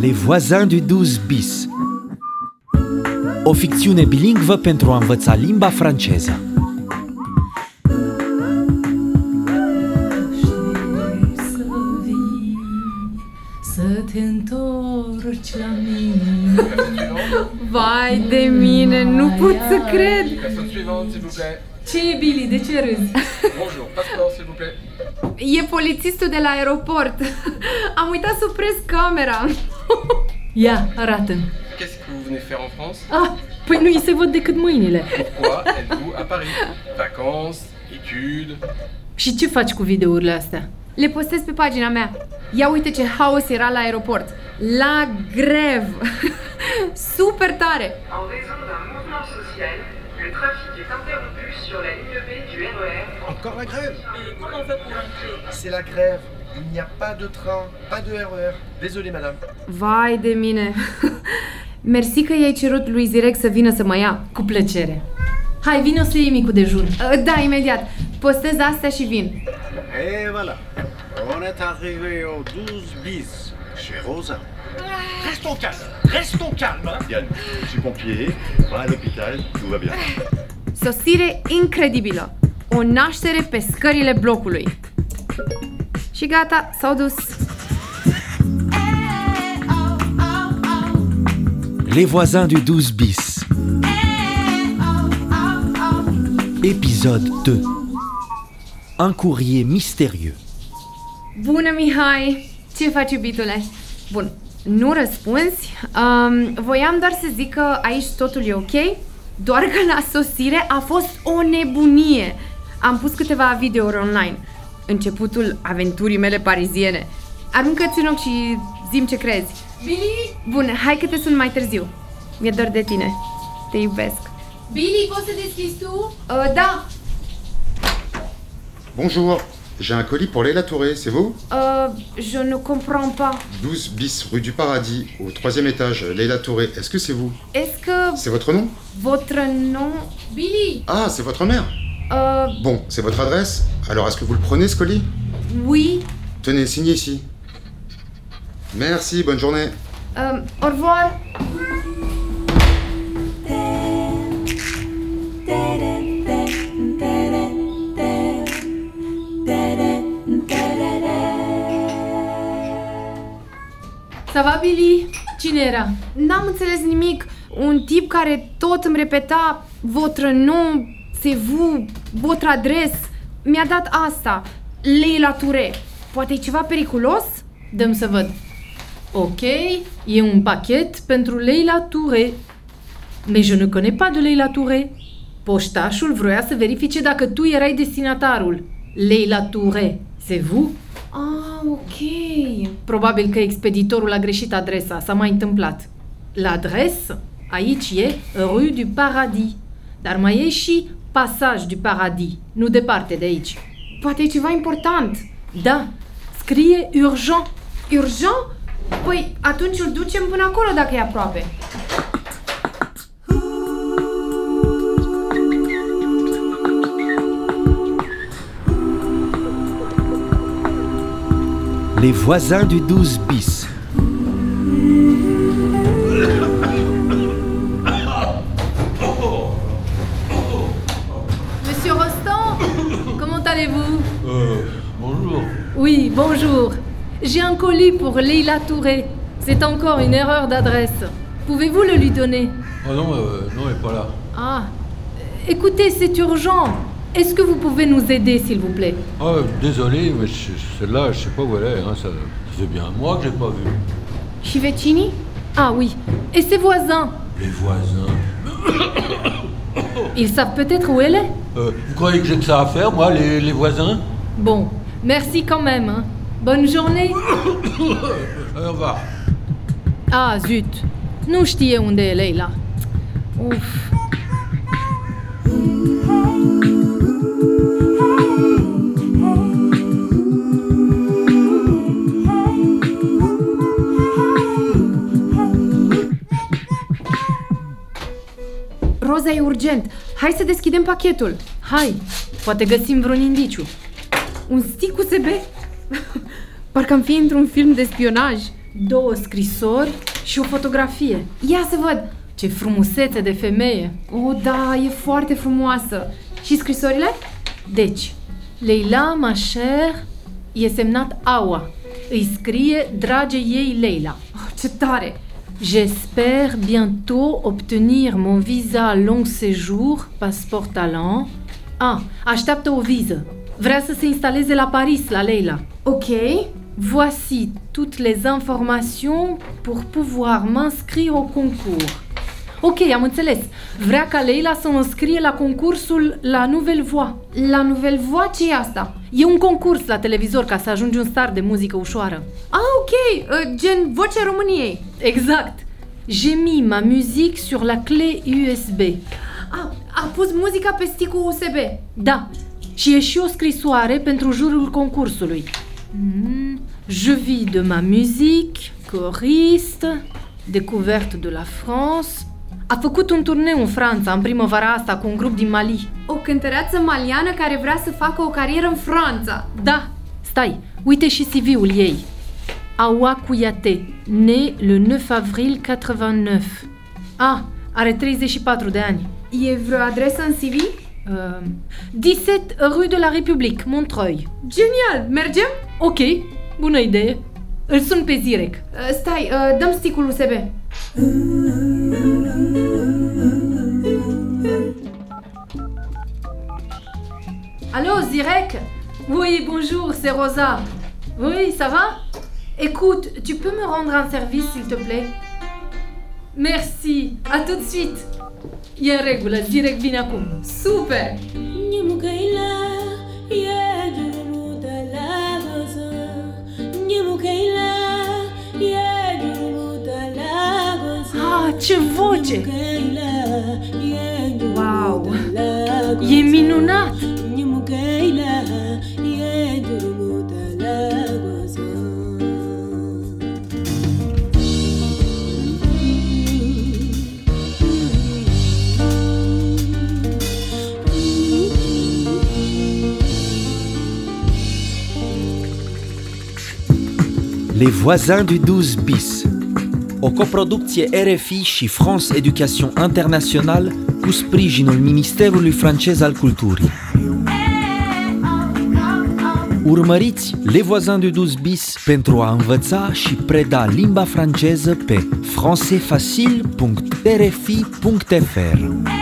Les voisins du 12 bis O ficțiune bilingvă pentru a învăța limba franceză să vii, să te întorci la mine. Vai de mine, nu pot să cred! Personne suivante, s'il vous plaît. Ce e, Billy? De ce râzi? Bonjour, passeport, s'il vous plaît. E polițistul de la aeroport. Am uitat să opresc camera. Ia, arată-mi. Qu'est-ce que vous venez faire en France Ah, păi nu îi se văd decât mâinile. Pourquoi êtes-vous à Paris Vacances, études Și ce faci cu videourile astea? Le postez pe pagina mea. Ia uite ce haos era la aeroport. La grev. Super tare. En raison d'un mouvement social, le trafic est interrompu sur la ligne B du RER Encore la grève C'est la grève. Il n'y a pas de train, pas de RER. Désolé madame. Vai de mine. Mersi că i-ai cerut lui Zirec să vină să mă ia. Cu plăcere. Hai, vino să iei micul dejun. Uh, Da, imediat. Postez astea și vin. Et voilà, on est arrivé au 12 bis, chez Rosa. Reste ton calme, reste ton calme. hein. Yann, je suis pompier, va à l'hôpital, tout va bien. Sosire incredibilă. O naștere pe scările blocului. Și gata, s-au dus. Les voisins du 12 bis Épisode 2 Un courrier mystérieux Bună, Mihai! Ce faci, iubitule? Bun, nu răspunzi. Um, voiam doar să zic că aici totul e ok, doar că la sosire a fost o nebunie. Am pus câteva videouri online. Începutul aventurii mele pariziene. Aruncă-ți un ochi și zim ce crezi. Billy? Bun, hai că te sun mai târziu. Mi-e dor de tine. Te iubesc. Billy, poți să deschizi tu? Uh, da, Bonjour, j'ai un colis pour Leila Touré, c'est vous? Uh, je ne comprends pas. 12 bis rue du Paradis, au troisième étage, Leila Touré, est-ce que c'est vous? Est-ce que C'est votre nom? votre nom... Billy! Ah, c'est votre mère Uh, Bon, c'est votre adresse? Alors est-ce que vous le prenez ce colis? Oui, Tenez, signez ici. Merci, bonne journée. um, au revoir. Ça va, Billy? Cine era? N-am înțeles nimic. Un tip care tot îmi repeta Votre nom, c'est vous, votre adres. Mi-a dat asta, Leila Ture. Poate e ceva periculos? Dăm să văd. Ok, e un pachet pentru Leila Touré. Mais je ne connais pas de Leila Touré. Poștașul vroia să verifice dacă tu erai destinatarul. Leila Touré, c'est vous? Ah, ok. Probabil că expeditorul a greșit adresa, s-a mai întâmplat. L'adresse, aici e Rue du Paradis. Dar mai e și Passage du Paradis, nu departe de aici. Poate e ceva important. Da, scrie urgent. Urgent? Păi atunci îl ducem până acolo dacă e aproape. Les voisins du 12 bis bonjour. J'ai un colis pour Leila Touré. C'est encore une erreur d'adresse. Pouvez-vous le lui donner? Ah non, euh, non, elle est pas là. Ah, écoutez, c'est urgent. Est-ce que vous pouvez nous aider, s'il vous plaît? Ah, euh, désolé, mais celle-là, je sais pas où elle est. Hein, fait bien un mois que j'ai pas vu. Și vecinii? Ah oui. Et ses voisins? Les voisins. Ils savent peut-être où elle est? Euh, vous croyez que j'ai que ça à faire, moi, les, les voisins? Bon, merci quand même. hein. Bonne journée. Euh, Au revoir. Ah, zut. Nu știe unde e Leila. Uf. Roza e urgent. Hai să deschidem pachetul. Hai, poate găsim vreun indiciu. Un stick USB? Parcă am fi într-un film de spionaj. Două scrisori și o fotografie. Ia să văd! Ce frumusețe de femeie! O, da, e foarte frumoasă. Și scrisorile? Deci, Leila, ma chère, e semnat Aua. Îi scrie drage ei Leila. Oh, ce tare! J'espère bientôt obtenir mon visa long séjour, passeport talent. Ah, așteaptă o viză. Vrea să se instaleze la Paris, la Leila. Ok. Voici toutes les informations pour pouvoir m'inscrire au concours. Ok, am înțeles. Vrea ca Leila să o înscrie la concursul la Nouvelle Voix. La Nouvelle Voix ce e asta? E un concurs la televizor ca să ajungi un star de muzică ușoară. Ah, ok, uh, gen Vocea României. Exact. J'ai mis ma musique sur la clé USB. A, a pus muzica pe sticul USB. Da. Și e și o scrisoare pentru jurul concursului. Mm, Je vis de ma musique, choriste, découverte de la France. A făcut un turneu în Franța în primăvara asta cu un grup din Mali. O cântăreață maliană care vrea să facă o carieră în Franța. Da, stai, uite și CV-ul ei. Awa Kouyaté, né le 9 avril 89. Ah, are 34 de ani. E vreo adresă în CV? Uh, 17 rue de la République, Montreuil. Genial! Mergem? Ok, bună idee. Îl sun pe Zirec. Uh, stai, uh, dăm sticul USB. Allô, Zirek? Oui, bonjour, c'est Rosa. Oui, ça va? Écoute, tu peux me rendre un service, s'il te plaît? Merci, à tout de suite. E în regulă, Zirek vine acum. Super! Ah, ce voce! Wow! E minunat! Les voisins du 12 bis. O coproducție RFI și France Education International cu sprijinul Ministerului francez al Culturii. Urmăriți Les Voisins du 12 bis pentru a învăța și preda limba franceză pe françaisfacile.rfi.fr.